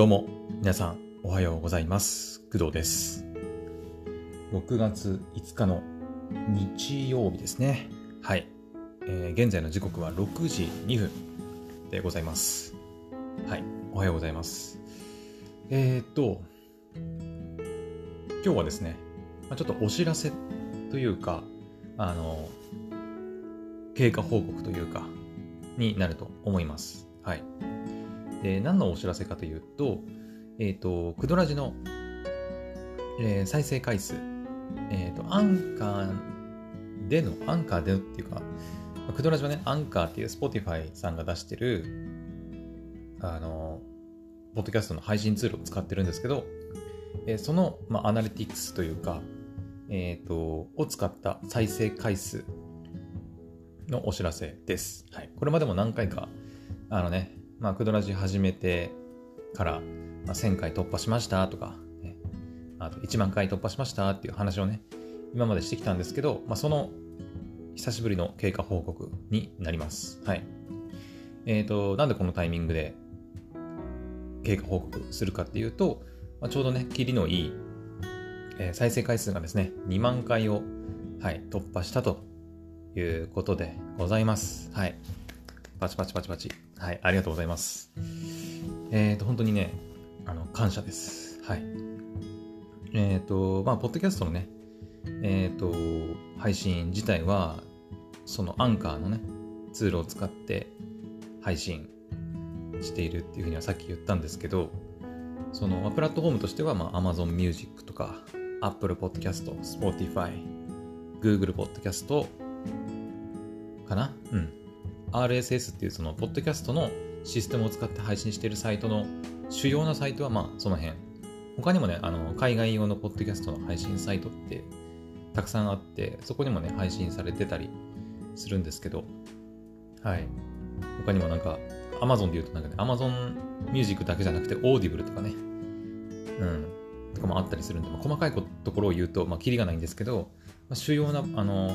どうも、皆さん、おはようございます。工藤です。6月5日の日曜日ですね。はい。えー現在の時刻は6時2分でございます。はい。おはようございます。えー、っと、今日はですね、まあちょっとお知らせというか、あの、経過報告というか、になると思います。はい。で、何のお知らせかというと、えっ、と、クドラジの、えー再生回数、えっ、と、アンカーでの、アンカーでのっていうか、クドラジはね、アンカーっていう Spotify さんが出してる、あの、ポッドキャストの配信ツールを使ってるんですけど、えーその、まあ、アナリティクスというか、えっ、と、を使った再生回数のお知らせです。はい。これまでも何回か、あのね、まあ、クドラジ始めてから、まあ、1000回突破しましたとか、ね、あと1万回突破しましたっていう話をね、今までしてきたんですけど、まあ、その久しぶりの経過報告になります。はい。えっ、と、なんでこのタイミングで経過報告するかっていうと、まあ、ちょうどね、キリのいい、えー再生回数がですね、2万回を、はい、突破したということでございます。はい。パチパチパチパチ。はい、ありがとうございます。えっ、と、本当にね、あの、感謝です。はい。えっ、と、まあ、ポッドキャストのね、えっ、と、配信自体は、そのアンカーのね、ツールを使って配信しているっていうふうにはさっき言ったんですけど、その、まプラットフォームとしては、まあ、Amazon Music とか、Apple Podcast、Spotify、Google Podcast かな？うん。RSS っていうその、ポッドキャストのシステムを使って配信しているサイトの主要なサイトは、まあ、その辺。他にもね、あの、海外用のポッドキャストの配信サイトってたくさんあって、そこにもね、配信されてたりするんですけど、はい。他にもなんか、Amazon で言うとなんかね、Amazon Music だけじゃなくて、Audible とかね、うん、とかもあったりするんで、まあ、細かいところを言うと、まあ、キリがないんですけど、まあ、主要な、あの、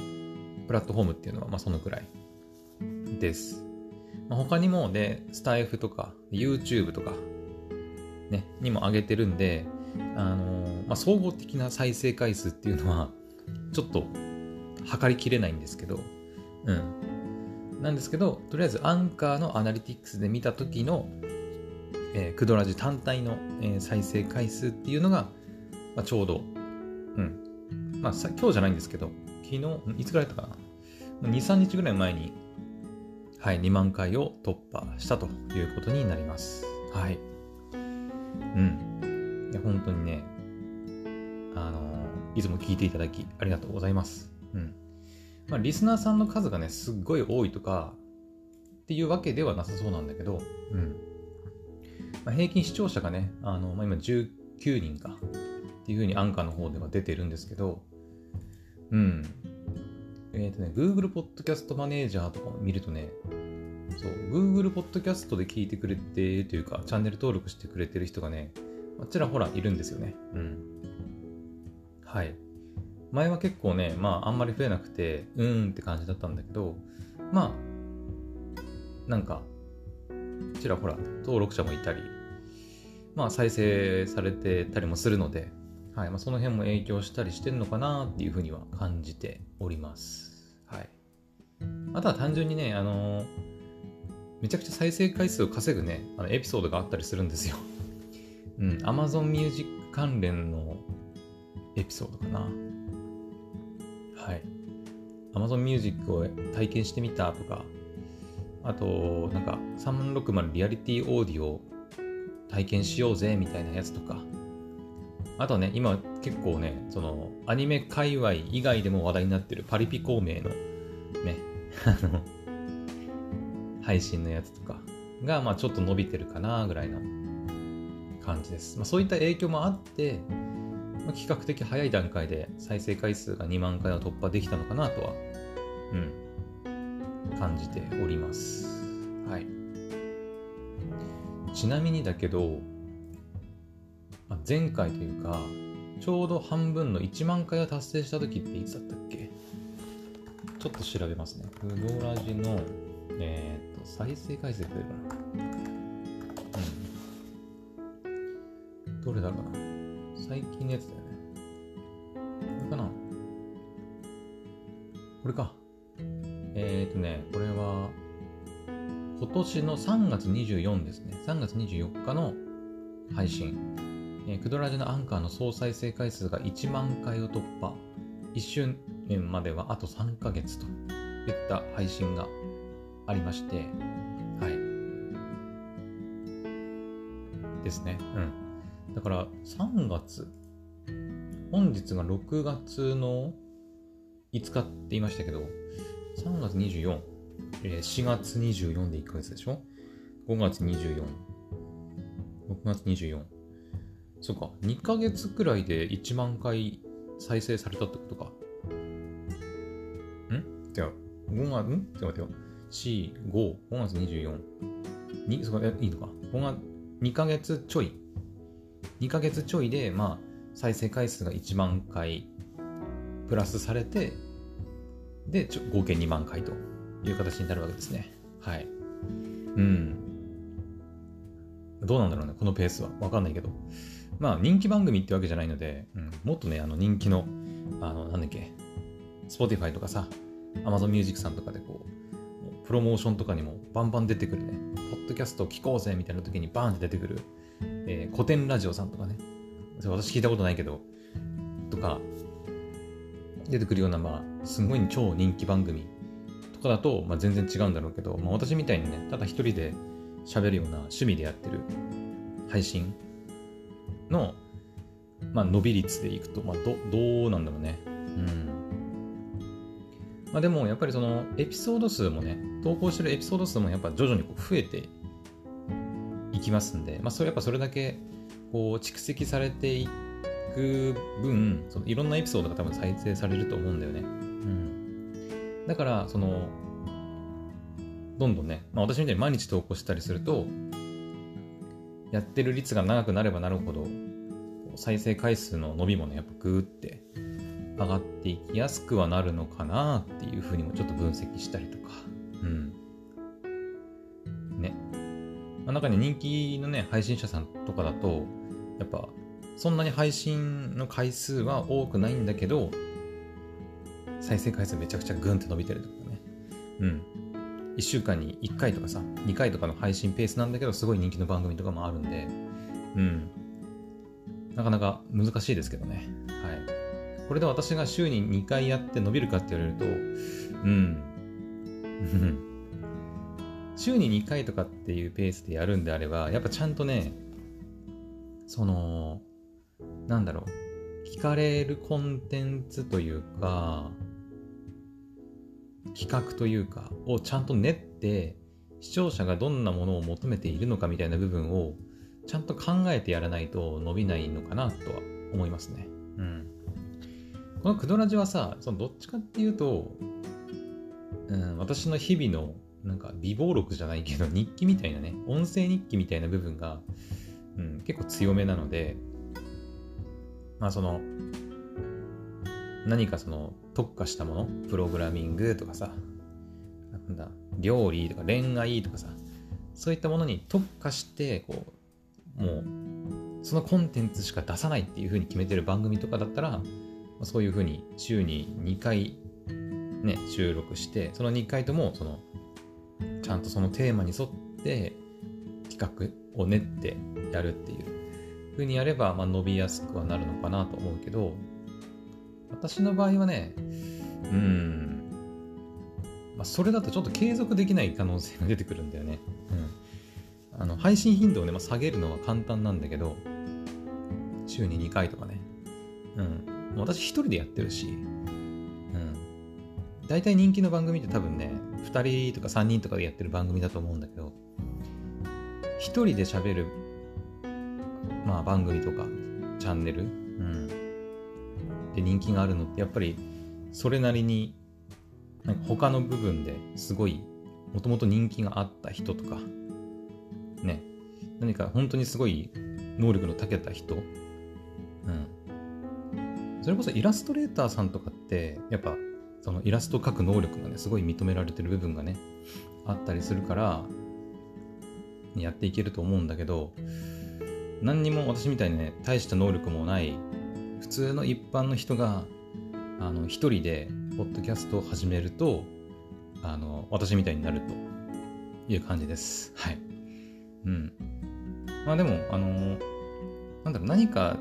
プラットフォームっていうのは、まあ、そのくらいです。まあ、他にもね、スタイフとか、YouTube とか、ね、にも上げてるんで、あのまあ、総合的な再生回数っていうのは、ちょっと測りきれないんですけど、うん。なんですけど、とりあえずアンカーのアナリティクスで見た時の、えークドラジ単体の、えー再生回数っていうのが、まあ、ちょうど、うん。まあさ、今日じゃないんですけど、昨日、いつぐらいだったかな ?2、3日ぐらい前に、はい、2万回を突破したということになります。はい。うん。いや、本当にね、あのーいつも聞いていただきありがとうございます。うん。まあ、リスナーさんの数がね、すっごい多いとか、っていうわけではなさそうなんだけど、うん。まあ、平均視聴者がね、あの、まあ、今19人か、っていうふうにアンカーの方では出てるんですけど、うん。えっ、とね、Google Podcast Manager とかを見るとね、そう、Google Podcast で聞いてくれてというか、チャンネル登録してくれてる人がね、あちらほらいるんですよね。うん。はい。前は結構ね、まああんまり増えなくて、うーんって感じだったんだけど、まあ、なんか、ちらほら登録者もいたり、まあ再生されてたりもするので、はい。まあその辺も影響したりしてるのかなっていうふうには感じております。はい。あとは単純にね、あのーめちゃくちゃ再生回数を稼ぐね、あのエピソードがあったりするんですよ。うん、Amazon Music 関連のエピソードかな。はい。Amazon Music を体験してみたとか、あと、なんか、360リアリティオーディオを体験しようぜみたいなやつとか、あとね、今結構ね、その、アニメ界隈以外でも話題になってるパリピ孔明のね、あの、配信のやつとかが、まあちょっと伸びてるかなぐらいな感じです。まあそういった影響もあって、まあ、比較的早い段階で再生回数が2万回を突破できたのかなとは、うん、感じております。はい。ちなみにだけど、まあ、前回というか、ちょうど半分の1万回を達成した時っていつだったっけ？ちょっと調べますね。グドラジの、えー、と、再生回数って出るかな。うん。どれだろうな。最近のやつだよね。これかなこれか。えっ、とね、これは、今年の3月24ですね。3月24日の配信。えー、クドラジのアンカーの総再生回数が1万回を突破。1周年まではあと3ヶ月といった配信がありまして、はい。ですね。うん。だから3月、本日が6月の5日って言いましたけど、3月24、えー、4月24で1ヶ月でしょ ?5 月24、6月24。そっか、2ヶ月くらいで1万回再生されたってことか。ん？違う。5月、ん？ちょっと待ってよ。4、5、5月24。に、そこ、いいのか。5月、2ヶ月ちょい。2ヶ月ちょいで、まあ、再生回数が1万回プラスされて、で、ちょ合計2万回という形になるわけですね。はい。うん。どうなんだろうね、このペースは。わかんないけど。まあ、人気番組ってわけじゃないので、うん、もっとね、あの、人気の、あの、なんだっけ、Spotify とかさ、Amazon Music さんとかでこう、プロモーションとかにもバンバン出てくるね、ポッドキャスト聞こうぜみたいな時にバーンって出てくる、えー、古典ラジオさんとかね、私聞いたことないけど、とか、出てくるような、まあ、すごい超人気番組とかだと、まあ、全然違うんだろうけど、まあ、私みたいにね、ただ一人で喋るような趣味でやってる配信の、まあ、伸び率でいくと、まあ、ど、どうなんだろうね。うん。まあ、でも、やっぱりその、エピソード数もね、投稿してるエピソード数もやっぱ徐々にこう増えていきますんで、まあ、それやっぱそれだけ、こう、蓄積されていく分、そのいろんなエピソードが多分再生されると思うんだよね。うん。だから、その、どんどんね、まあ、私みたいに毎日投稿したりすると、やってる率が長くなればなるほど、再生回数の伸びもね、やっぱグーって上がっていきやすくはなるのかなっていうふうにもちょっと分析したりとか、うん。ね。まあ、中に人気のね、配信者さんとかだと、やっぱ、そんなに配信の回数は多くないんだけど、再生回数めちゃくちゃグンって伸びてるとかね。うん。1週間に1回とかさ、2回とかの配信ペースなんだけど、すごい人気の番組とかもあるんで、うん。なかなか難しいですけどね。はい。これで私が週に2回やって伸びるかって言われると、うん。週に2回とかっていうペースでやるんであれば、やっぱちゃんとね、その、なんだろう、聞かれるコンテンツというか、企画というかをちゃんと練って視聴者がどんなものを求めているのかみたいな部分をちゃんと考えてやらないと伸びないのかなとは思いますね。うん。このクドラジはさ、そのどっちかっていうと、うん、私の日々のなんか微暴録じゃないけど日記みたいなね、音声日記みたいな部分が、うん、結構強めなので、まあその、何かその特化したもの、プログラミングとかさ、なんだ、料理とか恋愛とかさ、そういったものに特化して、こう、もう、そのコンテンツしか出さないっていう風に決めてる番組とかだったら、そういう風に週に2回ね、収録して、その2回とも、その、ちゃんとそのテーマに沿って企画を練ってやるっていう風にやれば、まあ、伸びやすくはなるのかなと思うけど、私の場合はね、うん、まあ、それだとちょっと継続できない可能性が出てくるんだよね。うん。あの、配信頻度をね、まあ、下げるのは簡単なんだけど、週に2回とかね。うん。私一人でやってるし、うん。大体人気の番組って多分ね、2人とか3人とかでやってる番組だと思うんだけど、一人で喋る、まあ番組とか、チャンネル、うん。で人気があるのってやっぱりそれなりになんか他の部分ですごいもともと人気があった人とかね何か本当にすごい能力の長けた人うん。それこそイラストレーターさんとかってやっぱそのイラストを描く能力がねすごい認められてる部分がねあったりするからやっていけると思うんだけど何にも私みたいにね、大した能力もない、普通の一般の人が、あの、一人で、ポッドキャストを始めると、あの、私みたいになるという感じです。はい。うん。まあでも、あの、なんだろう、何か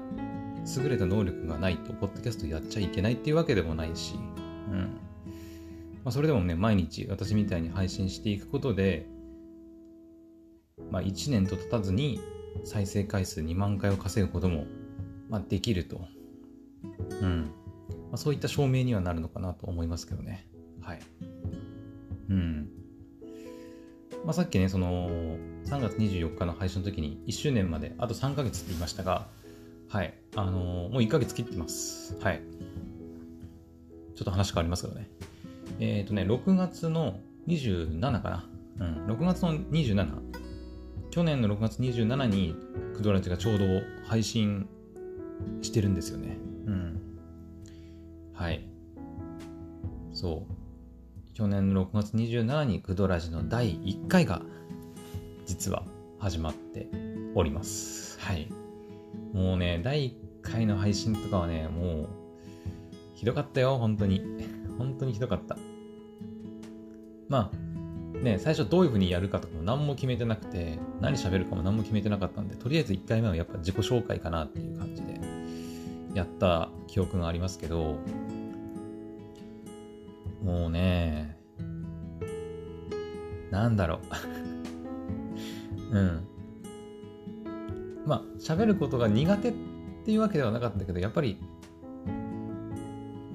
優れた能力がないと、ポッドキャストやっちゃいけないっていうわけでもないし、うん。まあ、それでもね、毎日私みたいに配信していくことで、まあ、1年と経たずに再生回数2万回を稼ぐことも、まあ、できると。うん。まあ、そういった証明にはなるのかなと思いますけどね。はい。うん。まあ、さっきね、その、3月24日の配信の時に1周年まであと3ヶ月って言いましたが、はい。あのー、もう1ヶ月切ってます。はい。ちょっと話変わりますけどね。えっ、ー、とね、6月の27かな。うん、6月の27。去年の6月27にクドラジがちょうど配信してるんですよね。うん。はい。そう。去年の6月27日にクドラジの第1回が実は始まっております。はい。もうね、第1回の配信とかはね、もうひどかったよ、本当に。本当にひどかった。まあ、ね、最初どういう風にやるかとかも何も決めてなくて、何喋るかも何も決めてなかったんで、とりあえず1回目はやっぱ自己紹介かなっていう感じやった記憶がありますけど、もうね、なんだろう。うん。まあ、喋ることが苦手っていうわけではなかったけど、やっぱり、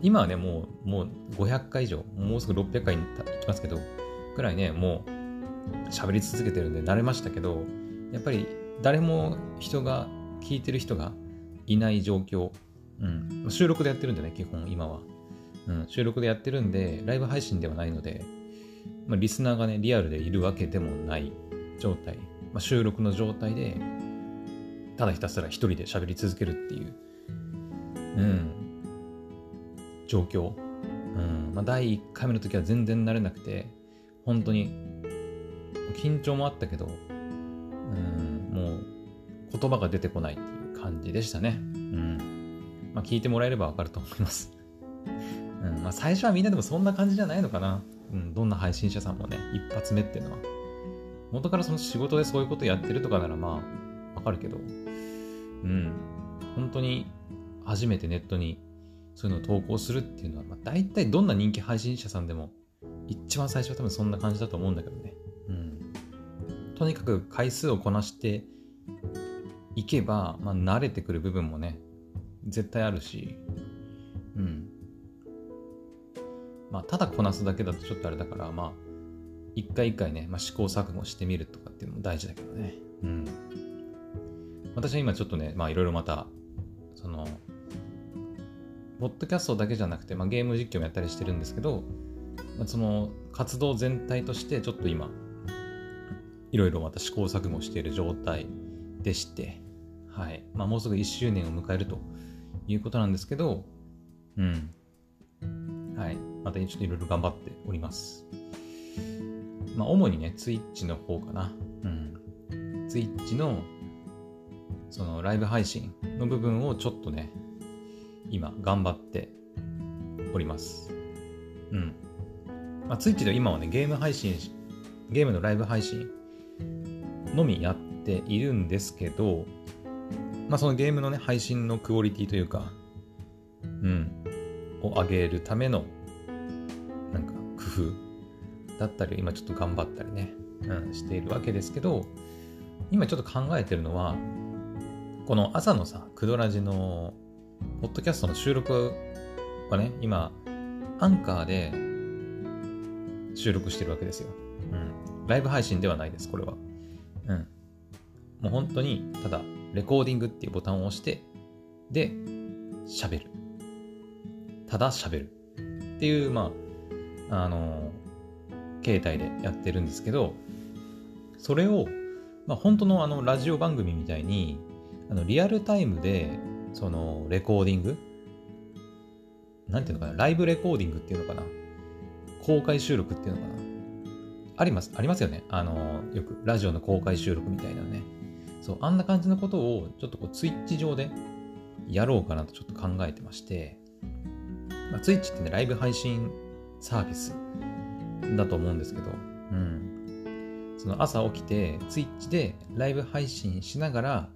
今はね、もう、もう500回以上、もうすぐ600回に行きますけど、くらいね、もう喋り続けてるんで慣れましたけど、やっぱり誰も人が、聞いてる人がいない状況、うん、収録でやってるんでね、基本今は。うん、収録でやってるんで、ライブ配信ではないので、まあ、リスナーがね、リアルでいるわけでもない状態、まあ、収録の状態で、ただひたすら一人で喋り続けるっていう、うん、状況。うんまあ、第1回目の時は全然慣れなくて、本当に、緊張もあったけど、うん、もう言葉が出てこないっていう感じでしたね。うん。まあ、聞いてもらえればわかると思います。うんまあ、最初はみんなでもそんな感じじゃないのかな。うん、どんな配信者さんもね、一発目っていうのは。元からその仕事でそういうことやってるとかならまあ、わかるけど、うん、本当に初めてネットにそういうのを投稿するっていうのは、まあ、大体どんな人気配信者さんでも、一番最初は多分そんな感じだと思うんだけどね。うん。とにかく回数をこなしていけば、まあ、慣れてくる部分もね、絶対あるし、うん。まあ、ただこなすだけだとちょっとあれだから、まあ、一回一回ね、まあ、試行錯誤してみるとかっていうのも大事だけどね。うん。私は今ちょっとね、まあいろいろまた、その、ポッドキャストだけじゃなくて、まあ、ゲーム実況もやったりしてるんですけど、まあ、その活動全体としてちょっと今、いろいろまた試行錯誤している状態でして、はい。まあ、もうすぐ1周年を迎えるということなんですけど、うん。はい。またちょっといろいろ頑張っております。まあ、主にね、ツイッチの方かな。うん。ツイッチの、そのライブ配信の部分をちょっとね、今、頑張っております。うん。まあ、ツイッチで今はね、ゲーム配信、ゲームのライブ配信のみやっているんですけど、まあ、そのゲームのね、配信のクオリティというか、うん、を上げるための、なんか工夫だったり、今ちょっと頑張ったりね、うん、しているわけですけど、今ちょっと考えてるのは、この朝のさ、クドラジの、ポッドキャストの収録はね、今、アンカーで収録してるわけですよ。うん。ライブ配信ではないです、これは。うん。もう本当に、ただ、レコーディングっていうボタンを押して、で、喋る。ただ喋る。っていう、まあ、あの、形態でやってるんですけど、それを、まあ、本当のあの、ラジオ番組みたいに、あの、リアルタイムで、その、レコーディングなんていうのかなライブレコーディングっていうのかな公開収録っていうのかなあります、ありますよね。あの、よくラジオの公開収録みたいなね。そう、あんな感じのことをちょっとこうツイッチ上でやろうかなとちょっと考えてまして、まあ、ツイッチってね、ライブ配信サービスだと思うんですけど、うん。その朝起きて、ツイッチでライブ配信しながら、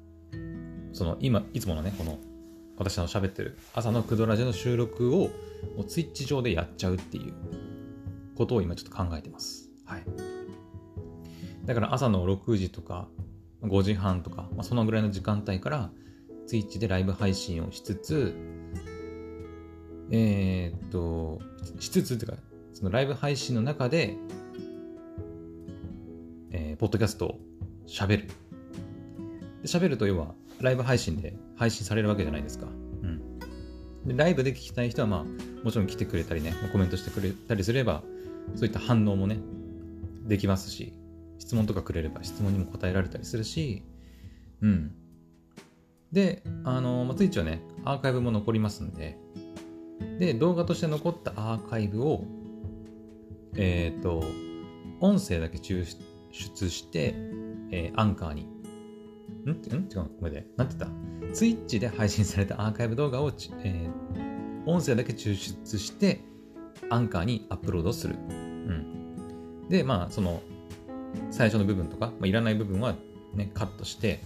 その今、いつものね、この私の喋ってる朝のクドラジの収録をもうツイッチ上でやっちゃうっていうことを今ちょっと考えてます。はい。だから朝の6時とか5時半とか、まあ、そのぐらいの時間帯からツイッチでライブ配信をしつつ、えー、っと、しつつっていうか、そのライブ配信の中で、えー、ポッドキャストを喋る。喋ると要は、ライブ配信で配信されるわけじゃないですか。うん。でライブで聞きたい人は、まあ、もちろん来てくれたりね、コメントしてくれたりすれば、そういった反応もね、できますし、質問とかくれれば質問にも答えられたりするし、うん。で、あの、まあ、ツイッチはね、アーカイブも残りますんで、で、動画として残ったアーカイブを、えっ、ー、と、音声だけ抽出して、えー、アンカーに。ん？ん？違う、ごめんね。なんて言った？ツイッチで配信されたアーカイブ動画を、えー、音声だけ抽出して、アンカーにアップロードする。うん。で、まあ、その、最初の部分とか、まあ、いらない部分はね、カットして、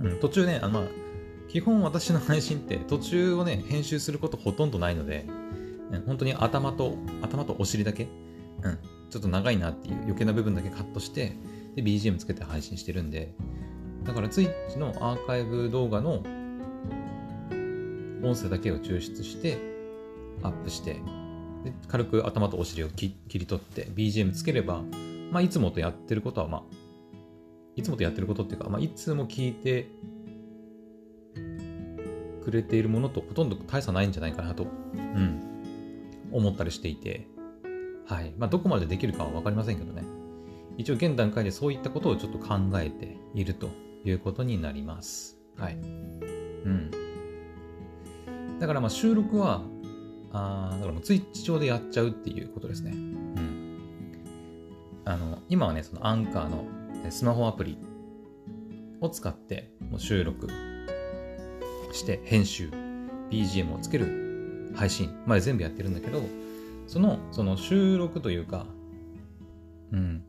うん、途中ね、あのまあ、基本私の配信って途中をね、編集することほとんどないので、本当に頭と、頭とお尻だけ、うん、ちょっと長いなっていう余計な部分だけカットして、で、BGM つけて配信してるんで、だから Twitch のアーカイブ動画の音声だけを抽出して、アップして、で軽く頭とお尻を切り取って BGM つければ、まあ、いつもとやってることは、まあ、いつもとやってることっていうか、まあ、いつも聞いてくれているものとほとんど大差ないんじゃないかなと、うん、思ったりしていて、はい。まあ、どこまでできるかはわかりませんけどね。一応現段階でそういったことをちょっと考えているということになります。はい。うん。だからまあ収録は、あだからもうツイッチ上でやっちゃうっていうことですね。うん。あの、今はね、そのアンカーのスマホアプリを使ってもう収録して編集、BGM をつける配信まで全部やってるんだけど、その、その収録というか、うん、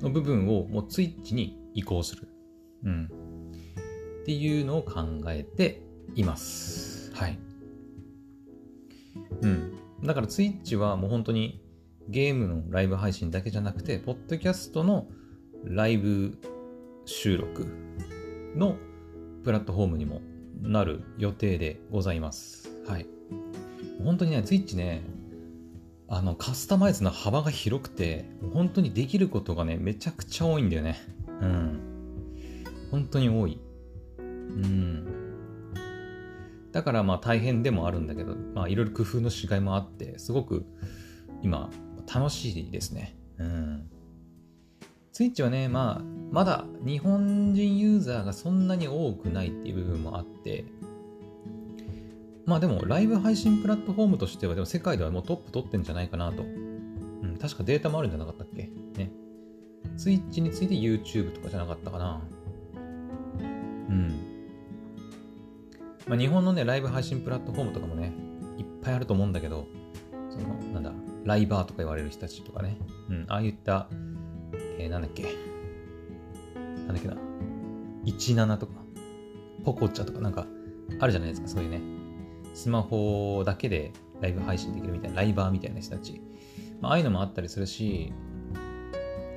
の部分をもうツイッチに移行する。うん。っていうのを考えています。はい。うん。だからツイッチはもう本当にゲームのライブ配信だけじゃなくて、ポッドキャストのライブ収録のプラットフォームにもなる予定でございます。はい。本当にね、Twitch ね、あの、カスタマイズの幅が広くて、本当にできることがね、めちゃくちゃ多いんだよね。うん。本当に多い。うん。だからまあ大変でもあるんだけど、まあいろいろ工夫のしがいもあって、すごく今楽しいですね。うん。スイッチはね、まあ、まだ日本人ユーザーがそんなに多くないっていう部分もあって、まあでも、ライブ配信プラットフォームとしては、でも世界ではもうトップ取ってんじゃないかなと。うん、確かデータもあるんじゃなかったっけ？ね。スイッチについて YouTube とかじゃなかったかな。うん。まあ、日本のね、ライブ配信プラットフォームとかもね、いっぱいあると思うんだけど、その、なんだ、ライバーとか言われる人たちとかね、うん、ああいったえー、なんだっけ。なんだっけな。17とか、ポコチャとかなんかあるじゃないですか、そういうね。スマホだけでライブ配信できるみたいな、ライバーみたいな人たち。まあ、ああいうのもあったりするし、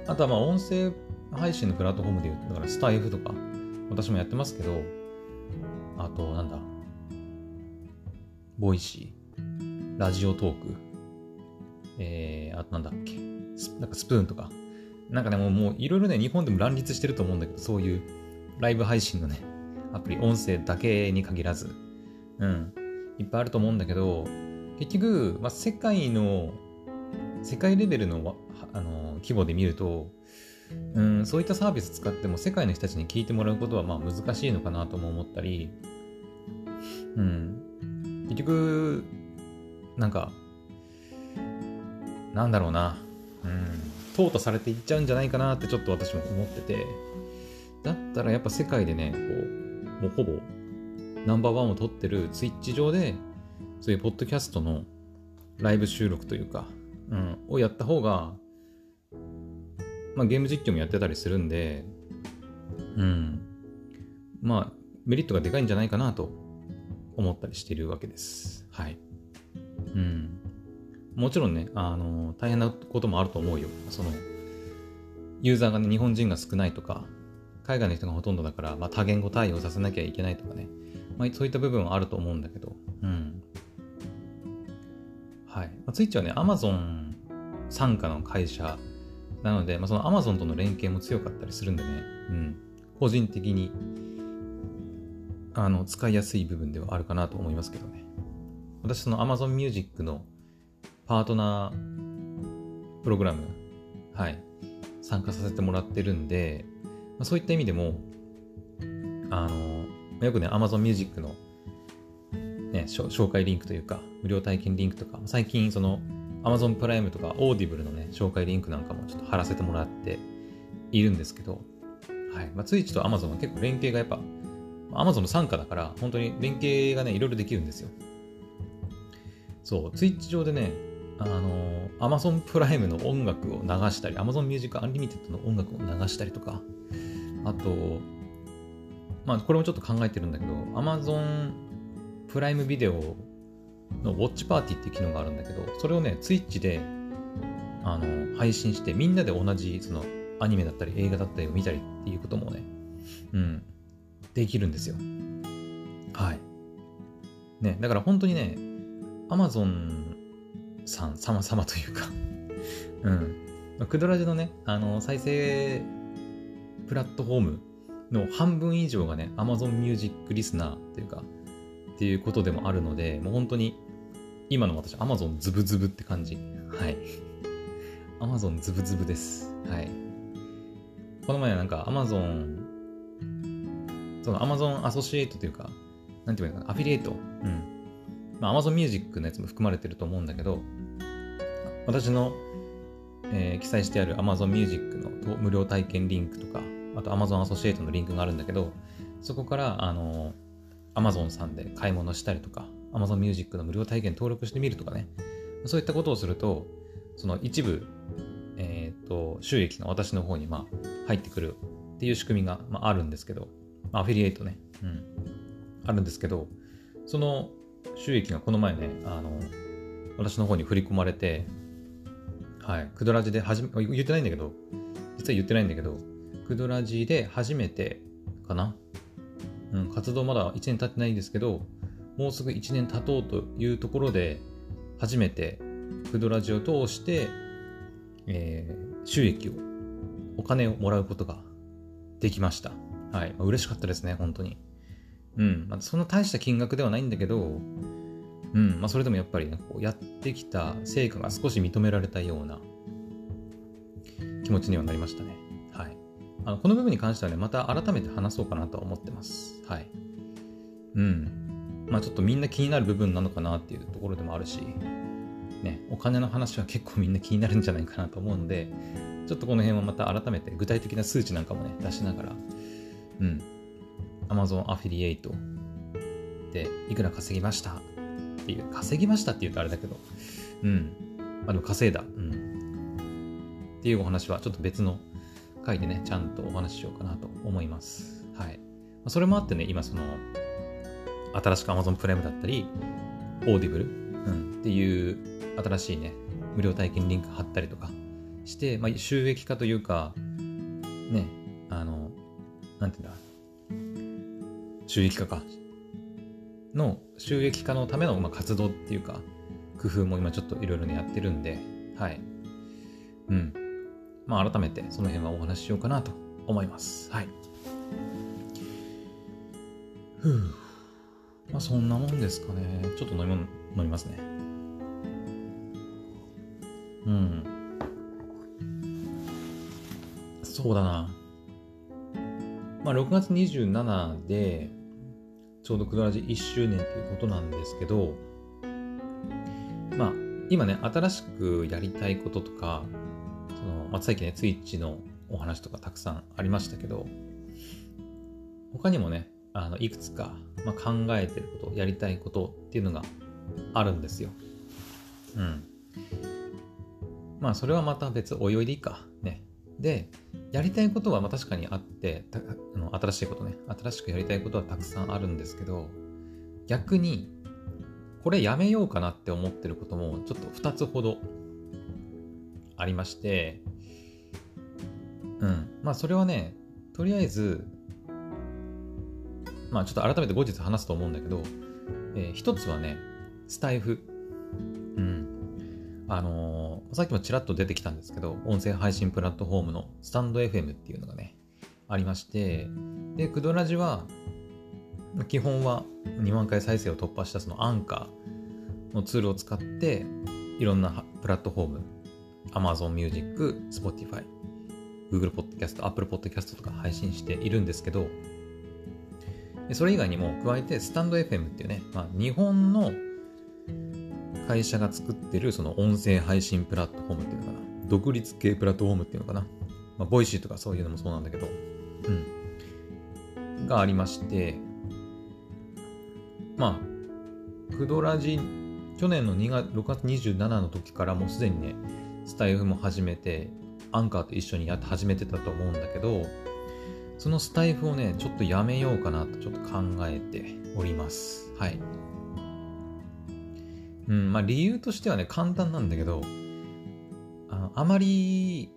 あとはまあ音声配信のプラットフォームで言うと、だからスタイフとか、私もやってますけど、あとなんだ、 Voicy、 Radiotalk、えー、あとなんだっけ、なんかスプーンとか、なんかね、もういろいろね、日本でも乱立してると思うんだけど、そういうライブ配信のね、アプリ、音声だけに限らず、うん、いっぱいあると思うんだけど、結局、まあ、世界の、世界レベルのあの規模で見ると、うん、そういったサービス使っても世界の人たちに聞いてもらうことはまあ難しいのかなとも思ったり、うん、結局、なんか、なんだろうな、うん、淘汰されていっちゃうんじゃないかなってちょっと私も思ってて、だったらやっぱ世界でね、こう、もうほぼナンバーワンを取ってるツイッチ上で、そういうポッドキャストのライブ収録というか、うん、をやった方が、まあゲーム実況もやってたりするんで、うん、まあメリットがでかいんじゃないかなと思ったりしているわけです。はい。うん。もちろんね、あの、大変なこともあると思うよ。その、ユーザーがね、日本人が少ないとか、海外の人がほとんどだから、まあ、多言語対応させなきゃいけないとかね、まあ、そういった部分はあると思うんだけど、うん。はい。まあ、ツイッチはね、アマゾン傘下の会社なので、まあ、そのアマゾンとの連携も強かったりするんでね、うん。個人的に、あの、使いやすい部分ではあるかなと思いますけどね。私、その Amazon Music のパートナープログラム、はい、参加させてもらってるんで、まあ、そういった意味でも、あの、よくね、Amazon Music の、ね、紹介リンクというか、無料体験リンクとか、最近その Amazon プライムとか Audible のね、紹介リンクなんかもちょっと貼らせてもらっているんですけど、はい。まあ、ツイッチと Amazon は結構連携がやっぱ、Amazon の傘下だから、本当に連携がね、いろいろできるんですよ。そう、ツイッチ上でね、あの、Amazon プライムの音楽を流したり、Amazon Music Unlimited の音楽を流したりとか、あと、まあ、これもちょっと考えてるんだけど、Amazon プライムビデオのウォッチパーティーっていう機能があるんだけど、それをね、ツイッチで、あの、配信して、みんなで同じ、その、アニメだったり映画だったりを見たりっていうこともね、うん、できるんですよ。はい。ね、だから本当にね、Amazon さん様々というか うん。クドラジのね、あの、再生プラットフォームの半分以上がね、Amazon Music リスナーというか、っていうことでもあるので、もう本当に、今の私、Amazon ズブズブって感じ。はい。Amazon ズブズブです。はい。この前はなんか Amazon、その Amazon アソシエイトというか、なんていうのかな、アフィリエイト。うん。まあ、Amazon Music のやつも含まれてると思うんだけど、私の、えー、記載してある Amazon Music の無料体験リンクとか、あと Amazon アソシエイトのリンクがあるんだけど、そこから、あの、Amazon さんで買い物したりとか、Amazon Music の無料体験登録してみるとかね、そういったことをすると、その一部、えっ、ー、と、収益が私の方に、まあ、入ってくるっていう仕組みが、まあ、あるんですけど、アフィリエイトね、うん、あるんですけど、その収益がこの前ね、あの、私の方に振り込まれて、はい、クドラジで初め、言ってないんだけど、実は言ってないんだけど、クドラジで初めてかな。うん、活動まだ1年経ってないんですけど、もうすぐ1年経とうというところで、初めてクドラジを通して、えー、収益を、お金をもらうことができました。はい。まあ、嬉しかったですね、本当に。うん。まあ、そんな大した金額ではないんだけど、うん。まあ、それでもやっぱりね、こうやってきた成果が少し認められたような気持ちにはなりましたね。はい。あのこの部分に関してはね、また改めて話そうかなとは思ってます。はい。うん。まあちょっとみんな気になる部分なのかなっていうところでもあるし、ね、お金の話は結構みんな気になるんじゃないかなと思うので、ちょっとこの辺はまた改めて具体的な数値なんかもね、出しながら、うん。Amazon アフィリエイトでいくら稼ぎましたていう、稼ぎましたって言うとあれだけど、うん。まあでも稼いだ。うん。っていうお話はちょっと別の回でね、ちゃんとお話ししようかなと思います。はい。それもあってね、今その、新しく Amazon プライムだったり、Audible、うん、っていう新しいね、無料体験リンク貼ったりとかして、まあ、収益化というか、ね、あの、なんていうんだ、収益化か。の収益化のための、まあ、活動っていうか、工夫も今ちょっといろいろねやってるんで、はい。うん。まあ改めてその辺はお話ししようかなと思います。はい。ふう。まあそんなもんですかね。ちょっと飲み物飲みますね。うん。そうだな。まあ6月27で、ちょうどクドラジ1周年ということなんですけど、まあ今ね、新しくやりたいこととか、その、まあ、最近ね、ツイッチのお話とかたくさんありましたけど、他にもね、あのいくつか、まあ、考えてること、やりたいことっていうのがあるんですよ。うん。まあ、それはまた別、おいおいでいいか。ね。で、やりたいことはま確かにあってあの、新しいことね、新しくやりたいことはたくさんあるんですけど、逆に、これやめようかなって思ってることもちょっと2つほどありまして、うん。まあそれはね、とりあえず、まあちょっと改めて後日話すと思うんだけど、えー、一つはね、スタイフ。うん。あのー、さっきもちらっと出てきたんですけど、音声配信プラットフォームのスタンド FM っていうのがね、ありまして、で、クドラジは、基本は2万回再生を突破したそのアンカーのツールを使って、いろんなプラットフォーム、Amazon Music、Spotify、Google Podcast、Apple Podcast とか配信しているんですけど、それ以外にも加えてスタンド FM っていうね、まあ、日本の会社が作ってるその音声配信プラットフォームっていうのかな。独立系プラットフォームっていうのかな。まあ、 Voicy とかそういうのもそうなんだけど、うん。がありまして、まあ、クドラジ、去年の2月6月27の時からもうすでにね、スタイフも始めて、アンカーと一緒にやって始めてたと思うんだけど、そのスタイフをね、ちょっとやめようかなとちょっと考えております。はい。うん、まあ理由としてはね、簡単なんだけど、あのあまり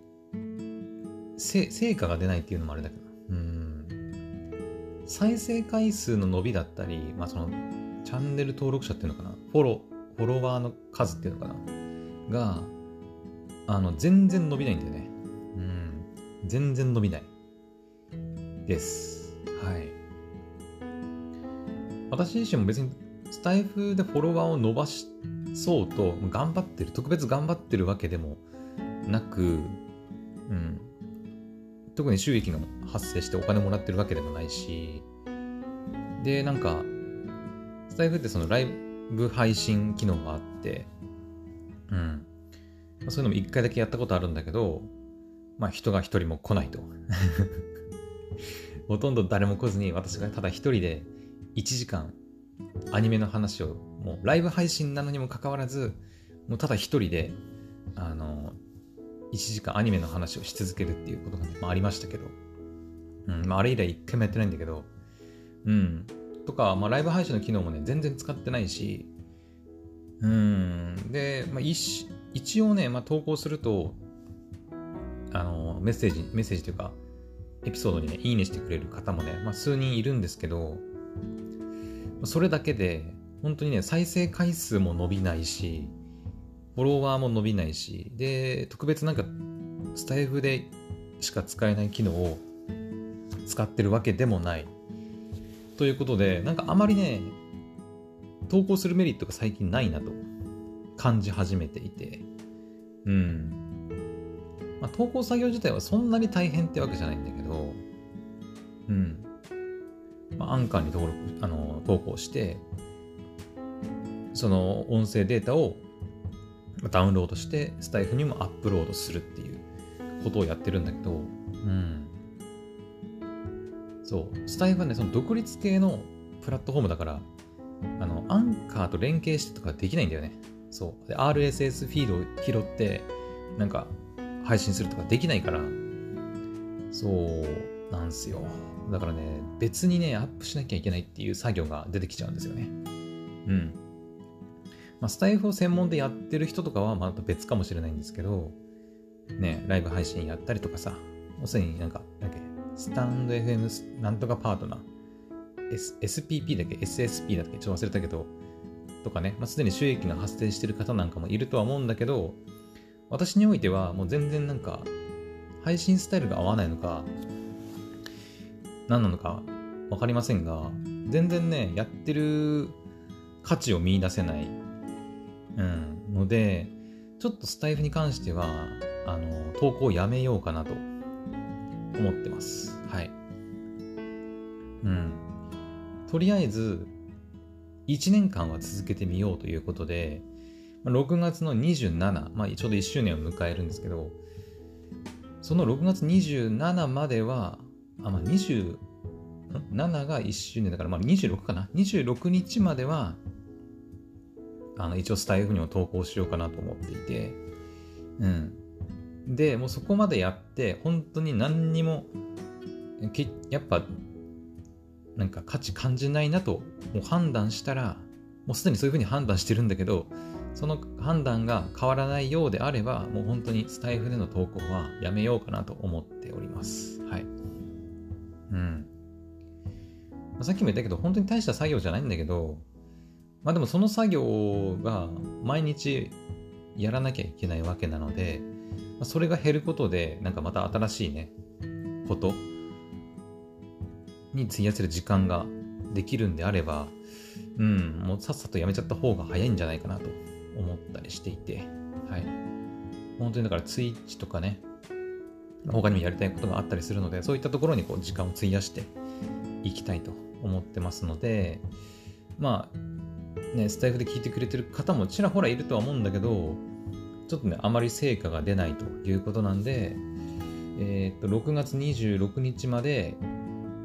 せ成果が出ないっていうのもあれだけど、うん。再生回数の伸びだったり、まあその、チャンネル登録者っていうのかな、フォロー、フォロワーの数っていうのかな、が、あの、全然伸びないんだよね。うん。全然伸びない。です。はい。私自身も別にスタイフでフォロワーを伸ばしそうと頑張ってる、特別頑張ってるわけでもなく、うん。特に収益が発生してお金もらってるわけでもないし、で、なんか、スタイフってそのライブ配信機能があって、うん。そういうのも一回だけやったことあるんだけど、まあ人が一人も来ないと。ほとんど誰も来ずに私がただ一人で1時間アニメの話をもうライブ配信なのにもかかわらずもうただ一人であの1時間アニメの話をし続けるっていうことが、ね、まあ、ありましたけど、うんまあ、あれ以来一回もやってないんだけど。うん。とか、まあ、ライブ配信の機能もね全然使ってないし。うん。で、まあ、一一応ね、まあ、投稿するとあのメッセージメッセージというかエピソードにね、いいねしてくれる方もね、まあ、数人いるんですけど、それだけで、本当にね、再生回数も伸びないし、フォロワーも伸びないし、で、特別なんか、スタイフでしか使えない機能を使ってるわけでもない。ということで、なんかあまりね、投稿するメリットが最近ないなと感じ始めていて、うん。まあ、投稿作業自体はそんなに大変ってわけじゃないんだけど、うん。まあ、アンカーに登録、あの、投稿して、その音声データをダウンロードして、スタイフにもアップロードするっていうことをやってるんだけど、うん。そう、スタイフはね、その独立系のプラットフォームだから、あの、アンカーと連携してとかできないんだよね。そう。で、RSS フィードを拾って、なんか、配信するとかできないから、そうなんすよ。だからね、別にね、アップしなきゃいけないっていう作業が出てきちゃうんですよね。うん。まあ、スタイフを専門でやってる人とかはまた別かもしれないんですけど、ね、ライブ配信やったりとかさ、もうすでになんか、なんか、スタンド FM なんとかパートナー、S、SPP だっけ ?SSP だっけちょっと忘れたけど、とかね、まあ、すでに収益が発生してる方なんかもいるとは思うんだけど、私においてはもう全然なんか配信スタイルが合わないのか何なのか分かりませんが全然ねやってる価値を見出せない、うん、のでちょっとスタイフに関してはあの投稿をやめようかなと思ってます。はい。うん。とりあえず1年間は続けてみようということで6月の27、まあ、ちょうど1周年を迎えるんですけど、その6月27までは、あ、まあ、20、7が1周年だから、まあ、26かな？26日までは、あの、一応スタイフにも投稿しようかなと思っていて、うん。で、もうそこまでやって、本当に何にも、やっぱ、なんか価値感じないなと、もう判断したら、もうすでにそういうふうに判断してるんだけど、その判断が変わらないようであれば、もう本当にスタイフでの投稿はやめようかなと思っております。はい。うん。さっきも言ったけど、本当に大した作業じゃないんだけど、まあでもその作業が毎日やらなきゃいけないわけなので、それが減ることで、なんかまた新しいね、ことに費やせる時間ができるんであれば、うん、もうさっさとやめちゃった方が早いんじゃないかなと思ったりしていて、はい。本当にだからツイッチとかね、他にもやりたいことがあったりするので、そういったところにこう時間を費やしていきたいと思ってますので、まあ、ね、スタイフで聞いてくれてる方もちらほらいるとは思うんだけど、ちょっとね、あまり成果が出ないということなんで、えー、っと、6月26日まで、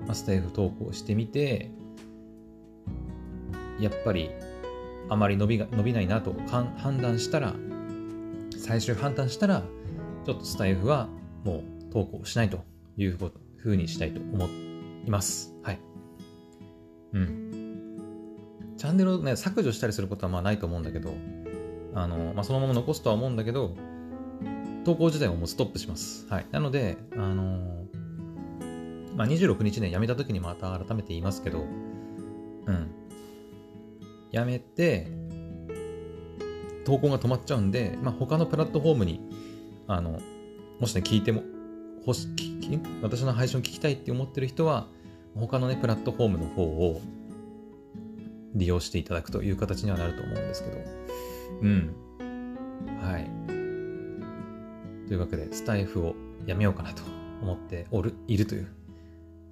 まあ、スタイフ投稿してみて、やっぱりあまり伸びが伸びないなと判断したら、最終判断したら、ちょっとスタイフはもう投稿しないというふうにしたいと思います。はい。うん。チャンネルをね、削除したりすることはまあないと思うんだけど、あの、まあ、そのまま残すとは思うんだけど、投稿自体はもうストップします。はい。なので、あのまあ、26日ね、辞めた時にまた改めて言いますけど、うん。辞めて、投稿が止まっちゃうんで、まあ、他のプラットフォームに、あの、もしね、聞いても、欲し、私の配信を聞きたいって思ってる人は、他のね、プラットフォームの方を利用していただくという形にはなると思うんですけど、うん。はい。というわけで、スタイフをやめようかなと思っておる、いるという。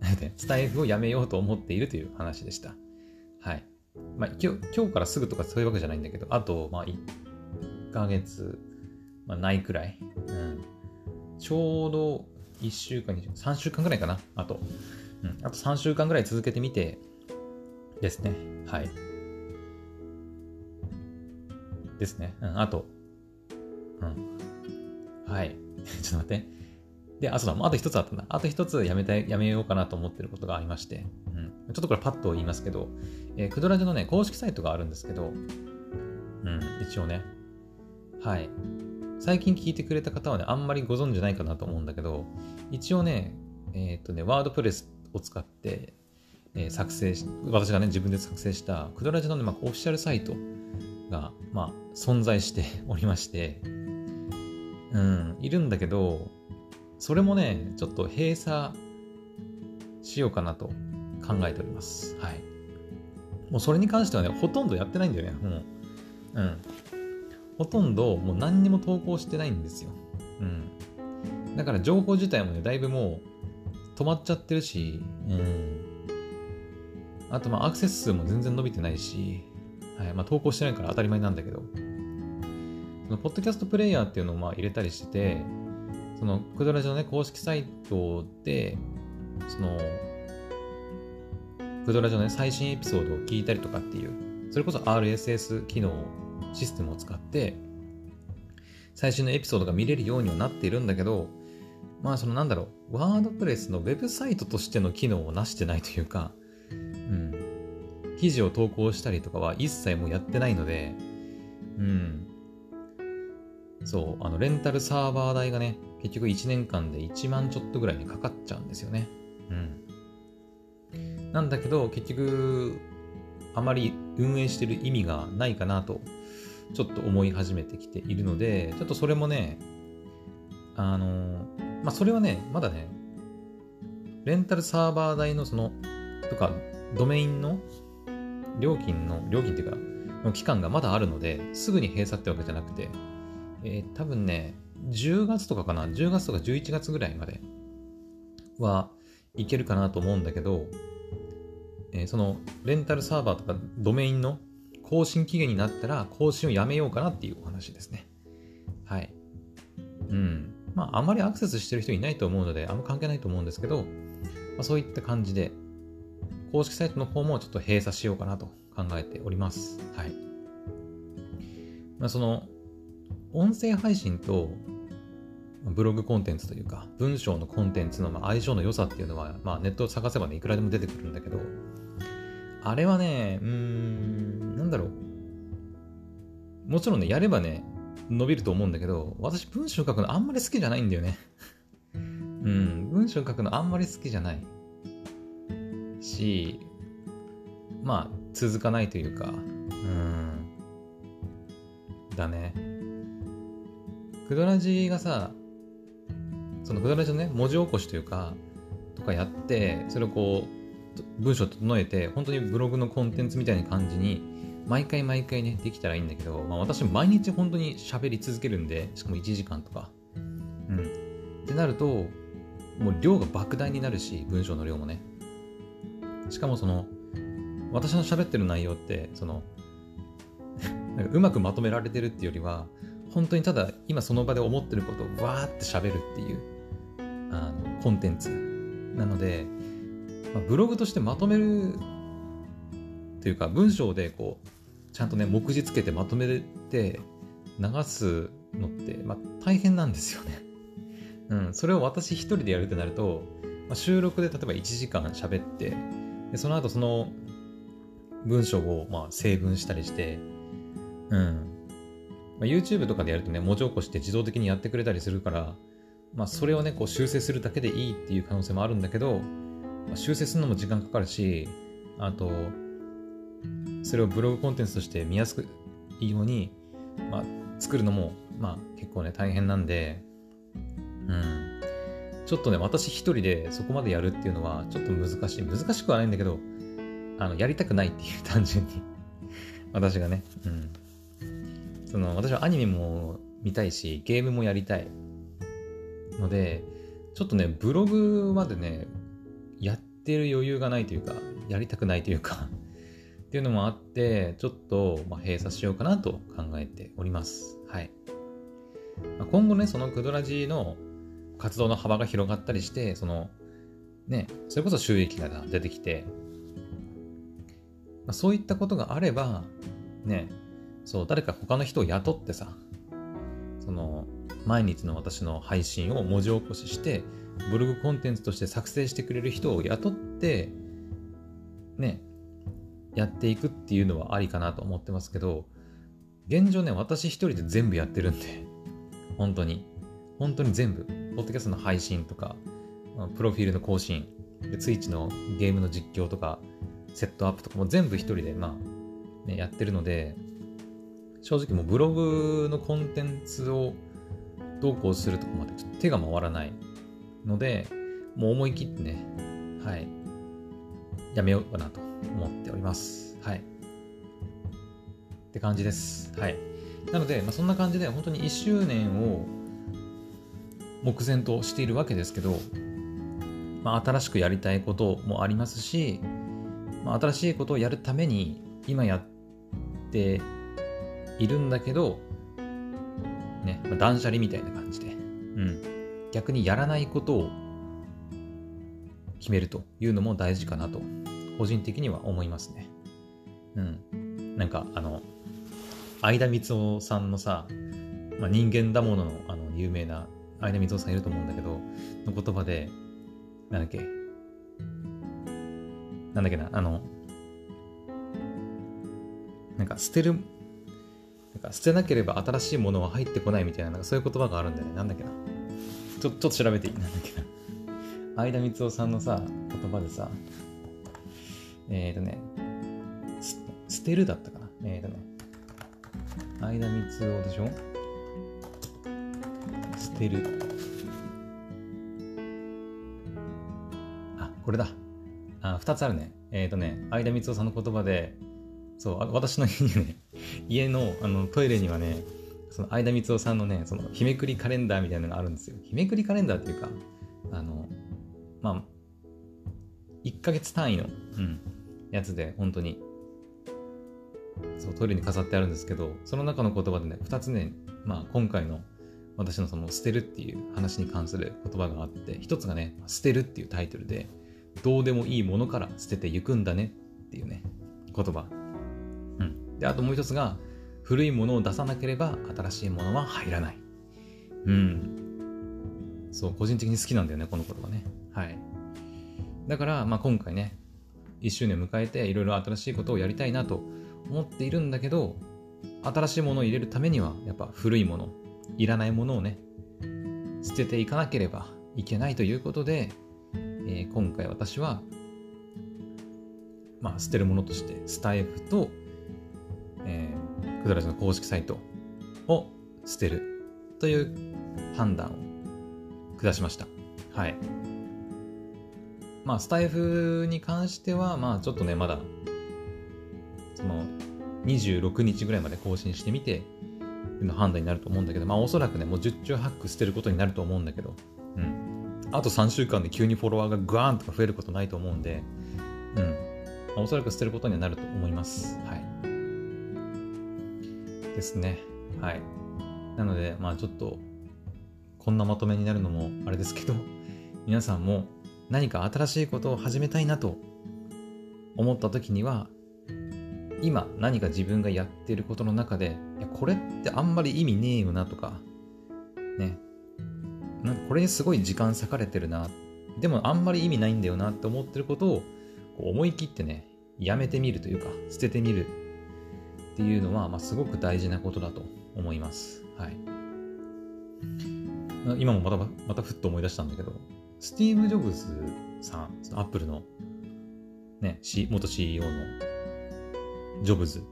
スタイフをやめようと思っているという話でした。はい。まあ、今日からすぐとかそういうわけじゃないんだけど、あと、まあ、1ヶ月、まあ、ないくらい。うん。ちょうど1週間、3週間ぐらいかな、あと。うん。あと3週間ぐらい続けてみて、ですね。はい。ですね。うん、あと。うん。はい。ちょっと待って。で、あ、そうだ、あと一つあったんだ。あと一つやめたい、やめようかなと思ってることがありまして。うん。ちょっとこれパッと言いますけど、えー、クドラジのね、公式サイトがあるんですけど、うん、一応ね。はい。最近聞いてくれた方はね、あんまりご存知ないかなと思うんだけど、一応ね、えー、っとね、ワードプレスを使って、え、作成し、私がね、自分で作成した、クドラジのね、まあ、オフィシャルサイトが、まあ、存在して おりまして、うん、いるんだけど、それもね、ちょっと閉鎖しようかなと考えております。はい。もうそれに関してはね、ほとんどやってないんだよね、もう。うん。ほとんどもう何にも投稿してないんですよ。うん。だから情報自体もね、だいぶもう止まっちゃってるし、うん。あとまあアクセス数も全然伸びてないし、はい。まあ投稿してないから当たり前なんだけど、そのポッドキャストプレイヤーっていうのをまあ入れたりしてて、そのクドラジのね、公式サイトで、その、クドラジのね、最新エピソードを聞いたりとかっていう、それこそ RSS 機能、システムを使って、最新のエピソードが見れるようにはなっているんだけど、まあそのなんだろう、ワードプレスのウェブサイトとしての機能をなしてないというか、記事を投稿したりとかは一切もうやってないので、うん。そう、あの、レンタルサーバー代がね、結局1年間で1万ちょっとぐらいにかかっちゃうんですよね。うん。なんだけど、結局、あまり運営してる意味がないかなと、ちょっと思い始めてきているので、ちょっとそれもね、あの、まあ、それはね、まだね、レンタルサーバー代のその、とか、ドメインの料金の、料金っていうか、の期間がまだあるので、すぐに閉鎖ってわけじゃなくて、えー、多分ね、10月とかかな、10月とか11月ぐらいまではいけるかなと思うんだけど、えー、そのレンタルサーバーとかドメインの更新期限になったら更新をやめようかなっていうお話ですね。はい。うん。まあ、あまりアクセスしてる人いないと思うので、あんま関係ないと思うんですけど、まあ、そういった感じで、公式サイトの方もちょっと閉鎖しようかなと考えております。はい。まあ、その、音声配信とブログコンテンツというか、文章のコンテンツの相性の良さっていうのは、まあ、ネットを探せばね、いくらでも出てくるんだけど、あれはね、うーん、なんだろう。もちろんね、やればね、伸びると思うんだけど、私文章書くのあんまり好きじゃないんだよね。うん、文章書くのあんまり好きじゃない。し、まあ、続かないというか、うん、だね。クドラジがさ、そのクドラジのね、文字起こしというか、とかやって、それをこう、文章整えて、本当にブログのコンテンツみたいな感じに、毎回毎回ね、できたらいいんだけど、まあ私毎日本当に喋り続けるんで、しかも1時間とか。うん。ってなると、もう量が莫大になるし、文章の量もね。しかもその、私の喋ってる内容って、その、なんかうまくまとめられてるっていうよりは、本当にただ今その場で思ってることをわーって喋るっていうあのコンテンツなので、まあ、ブログとしてまとめるというか文章でこうちゃんとね目次つけてまとめて流すのって、まあ、大変なんですよね。うん、それを私一人でやるってなると、まあ、収録で例えば1時間喋ってでその後その文章をまあ整文したりして、うんまあ、YouTube とかでやるとね、文字起こして自動的にやってくれたりするから、まあ、それをね、こう修正するだけでいいっていう可能性もあるんだけど、まあ、修正するのも時間かかるし、あと、それをブログコンテンツとして見やすくいいように、まあ、作るのも、まあ、結構ね、大変なんで、うん。ちょっとね、私一人でそこまでやるっていうのは、ちょっと難しい。難しくはないんだけど、あの、やりたくないっていう、単純に 私がね。うん。その私はアニメも見たいし、ゲームもやりたい。ので、ちょっとね、ブログまでね、やってる余裕がないというか、やりたくないというか っていうのもあって、ちょっと、ま、閉鎖しようかなと考えております。はい。まあ、今後ね、そのクドラジの活動の幅が広がったりして、その、ね、それこそ収益が出てきて、まあ、そういったことがあれば、ね、そう、誰か他の人を雇ってさ、その、毎日の私の配信を文字起こしして、ブログコンテンツとして作成してくれる人を雇って、ね、やっていくっていうのはありかなと思ってますけど、現状ね、私一人で全部やってるんで、本当に。本当に全部。ポッドキャストの配信とか、プロフィールの更新、ツイッチのゲームの実況とか、セットアップとかも全部一人で、まあ、ね、やってるので、正直もうブログのコンテンツをどうこうするとこまでちょっと手が回らないので、もう思い切ってね、はい、やめようかなと思っております。はい。って感じです。はい。なので、まあ、そんな感じで本当に1周年を目前としているわけですけど、まあ、新しくやりたいこともありますし、まあ、新しいことをやるために今やっているんだけど、ね、まあ、断捨離みたいな感じで、うん。逆にやらないことを決めるというのも大事かなと、個人的には思いますね。うん。なんか、あの、相田光夫さんのさ、まあ、人間だもののあの有名な相田光夫さんいると思うんだけど、の言葉で、なんだっけ、なんだっけな、あの、なんか捨てるなんか捨てなければ新しいものは入ってこないみたいな、なんかそういう言葉があるんだよね。なんだっけな？ちょちょっと調べていい？なんだっけな？相田光夫さんのさ、言葉でさ、えっ、ー、とね、捨てるだったかな？えっ、ー、とね、相田光夫でしょ？てる。あ、これだ。あ、二つあるね。えっ、ー、とね、相田光夫さんの言葉で、そう、私の家にね、家のあのトイレにはね、その相田光夫さんのね、その日めくりカレンダーみたいなのがあるんですよ。日めくりカレンダーっていうか、あの、まあ、1ヶ月単位の、うん、やつで、本当に、そう、トイレに飾ってあるんですけど、その中の言葉でね、2つね、まあ、今回の私のその捨てるっていう話に関する言葉があって、一つがね、捨てるっていうタイトルで、どうでもいいものから捨てていくんだねっていうね、言葉。うん。で、あともう一つが、古いものを出さなければ新しいものは入らない。うん。そう、個人的に好きなんだよね、この言葉ね。はい。だから、まあ、今回ね、1周年迎えていろいろ新しいことをやりたいなと思っているんだけど、新しいものを入れるためには、やっぱ古いもの、いらないものをね、捨てていかなければいけないということで、えー、今回私は、まあ、捨てるものとして、スタイフと、えー、クドラジの公式サイトを捨てるという判断を下しました。はい。まあ、スタイフに関しては、まあ、ちょっとね、まだ、その、26日ぐらいまで更新してみて、の判断になると思うんだけど、まあ、おそらくね、もう10中8区捨てることになると思うんだけど、うん。あと3週間で急にフォロワーがグワーンとか増えることないと思うんで、うん。まあ、おそらく捨てることにはなると思います。はい。ですね。はい。なので、まあちょっと、こんなまとめになるのもあれですけど、皆さんも何か新しいことを始めたいなと思った時には、今何か自分がやっていることの中で、いや、これってあんまり意味ねえよなとか、ね。なんかこれにすごい時間割かれてるな。でもあんまり意味ないんだよなって思ってることを思い切ってね、やめてみるというか、捨ててみるっていうのは、まあ、すごく大事なことだと思います。はい。今もまた、またふっと思い出したんだけど、スティーブ・ジョブズさん、アップルの、ね、元 CEO のジョブズ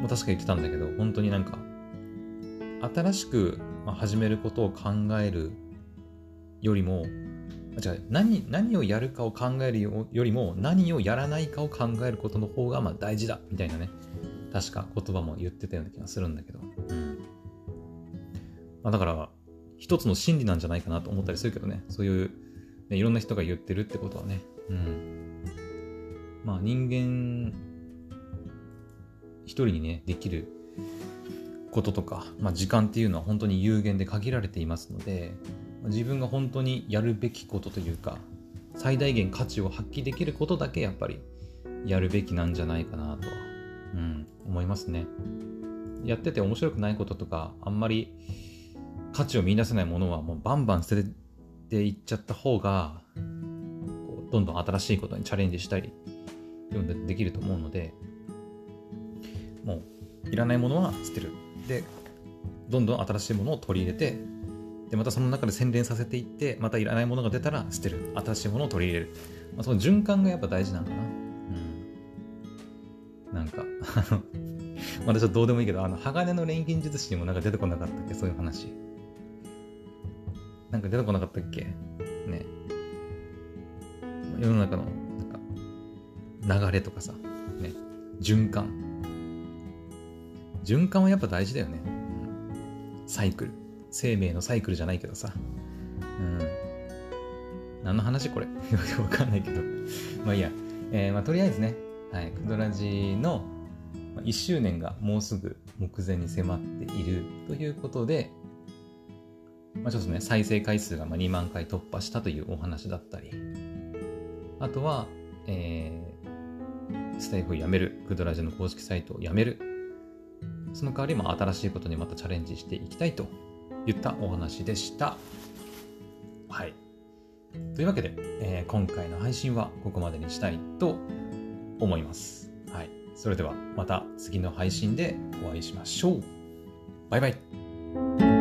も確か言ってたんだけど、本当になんか、新しく始めることを考えるよりも、じゃ何何をやるかを考えるよりも何をやらないかを考えることの方がまあ大事だみたいなね確か言葉も言ってたような気がするんだけど。うん。まあ、だから、一つの真理なんじゃないかなと思ったりするけどね。そういう、ね、いろんな人が言ってるってことはね。うん。まあ人間、一人にね、できることとか、まあ時間っていうのは本当に有限で限られていますので、自分が本当にやるべきことというか、最大限価値を発揮できることだけやっぱりやるべきなんじゃないかなとは、うん、思いますね。やってて面白くないこととか、あんまり価値を見出せないものはもうバンバン捨てていっちゃった方が、どんどん新しいことにチャレンジしたり、できると思うので、もういらないものは捨てる。で、どんどん新しいものを取り入れて、で、またその中で洗練させていって、またいらないものが出たら捨てる。新しいものを取り入れる。まあ、その循環がやっぱ大事なのかな。うん。なんか まだちょっとどうでもいいけど、あの、鋼の錬金術師にもなんか出てこなかったっけ？そういう話。なんか出てこなかったっけ？ね。世の中の、なんか、流れとかさ、ね。循環。循環はやっぱ大事だよね。サイクル。生命のサイクルじゃないけどさ。うん。何の話これ？わかんないけどまあいいや。えー、まあとりあえずね、はい、クドラジの1周年がもうすぐ目前に迫っているということで、まあ、ちょっとね、再生回数が2万回突破したというお話だったり、あとは、えー、スタイフをやめる、クドラジの公式サイトをやめる、その代わりも新しいことにまたチャレンジしていきたいと言ったお話でした。はい。というわけで、えー、今回の配信はここまでにしたいと思います。はい。それではまた次の配信でお会いしましょう。バイバイ。